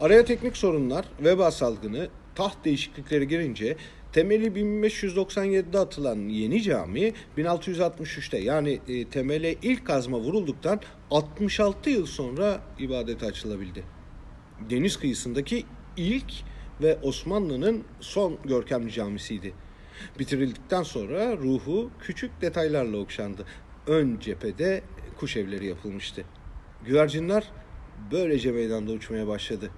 Araya teknik sorunlar, veba salgını, taht değişiklikleri girince temeli 1597'de atılan yeni cami 1663'te yani e, temele ilk kazma vurulduktan 66 yıl sonra ibadete açılabildi. Deniz kıyısındaki ilk ve Osmanlı'nın son görkemli camisiydi. Bitirildikten sonra ruhu küçük detaylarla okşandı. Ön cephede kuş evleri yapılmıştı. Güvercinler böylece meydanda uçmaya başladı.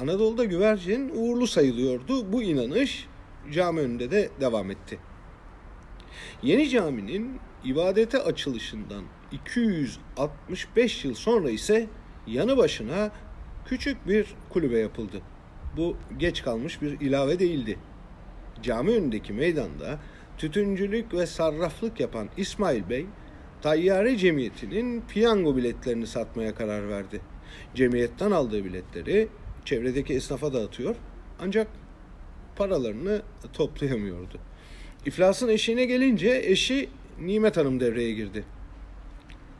Anadolu'da güvercin uğurlu sayılıyordu. Bu inanış cami önünde de devam etti. Yeni caminin ibadete açılışından 265 yıl sonra ise yanı başına küçük bir kulübe yapıldı. Bu geç kalmış bir ilave değildi. Cami önündeki meydanda tütüncülük ve sarraflık yapan İsmail Bey, Tayyare Cemiyeti'nin piyango biletlerini satmaya karar verdi. Cemiyetten aldığı biletleri çevredeki esnafa dağıtıyor ancak paralarını toplayamıyordu. İflasın eşiğine gelince eşi Nimet Hanım devreye girdi.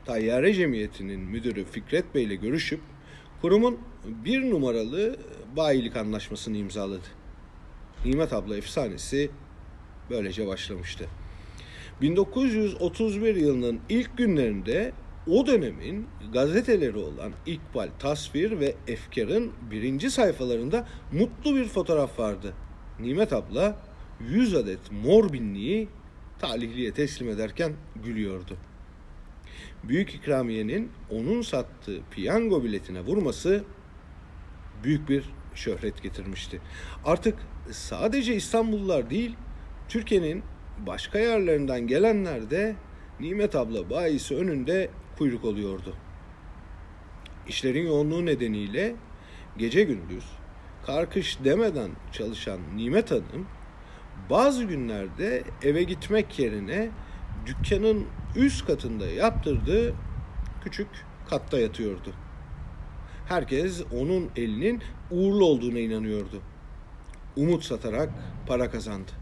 Tayyare Cemiyeti'nin müdürü Fikret Bey ile görüşüp kurumun bir numaralı bayilik anlaşmasını imzaladı. Nimet abla efsanesi böylece başlamıştı. 1931 yılının ilk günlerinde o dönemin gazeteleri olan İkbal, Tasvir ve Efkar'ın birinci sayfalarında mutlu bir fotoğraf vardı. Nimet abla 100 adet mor binliği talihliye teslim ederken gülüyordu. Büyük ikramiyenin onun sattığı piyango biletine vurması büyük bir şöhret getirmişti. Artık sadece İstanbullular değil, Türkiye'nin başka yerlerinden gelenler de Nimet abla bayisi önünde kuyruk oluyordu. İşlerin yoğunluğu nedeniyle gece gündüz karkış demeden çalışan Nimet Hanım bazı günlerde eve gitmek yerine dükkanın üst katında yaptırdığı küçük katta yatıyordu. Herkes onun elinin uğurlu olduğuna inanıyordu. Umut satarak para kazandı.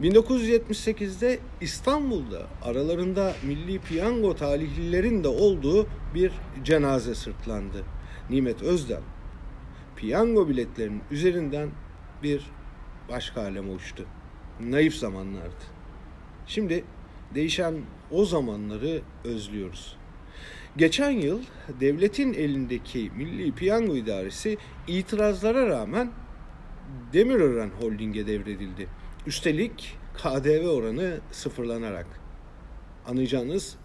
1978'de İstanbul'da aralarında milli piyango talihlilerin de olduğu bir cenaze sırtlandı. Nimet Özdem piyango biletlerinin üzerinden bir başka aleme uçtu. Naif zamanlardı. Şimdi değişen o zamanları özlüyoruz. Geçen yıl devletin elindeki Milli Piyango İdaresi itirazlara rağmen Demirören Holding'e devredildi. Üstelik KDV oranı sıfırlanarak. Anlayacağınız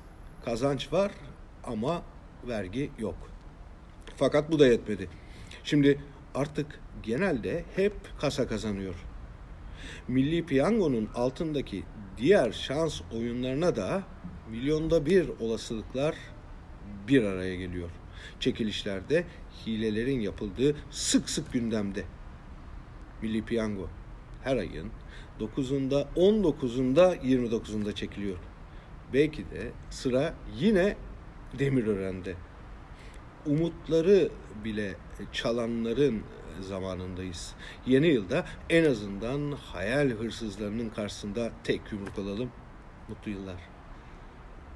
kazanç var ama vergi yok. Fakat bu da yetmedi. Şimdi artık genelde hep kasa kazanıyor. Milli Piyango'nun altındaki diğer şans oyunlarına da milyonda bir olasılıklar bir araya geliyor. Çekilişlerde hilelerin yapıldığı sık sık gündemde. Milli Piyango her ayın 9'unda, 19'unda, 29'unda çekiliyor. Belki de sıra yine Demirören'de. Umutları bile çalanların zamanındayız. Yeni yılda en azından hayal hırsızlarının karşısında tek yumruk alalım. Mutlu yıllar.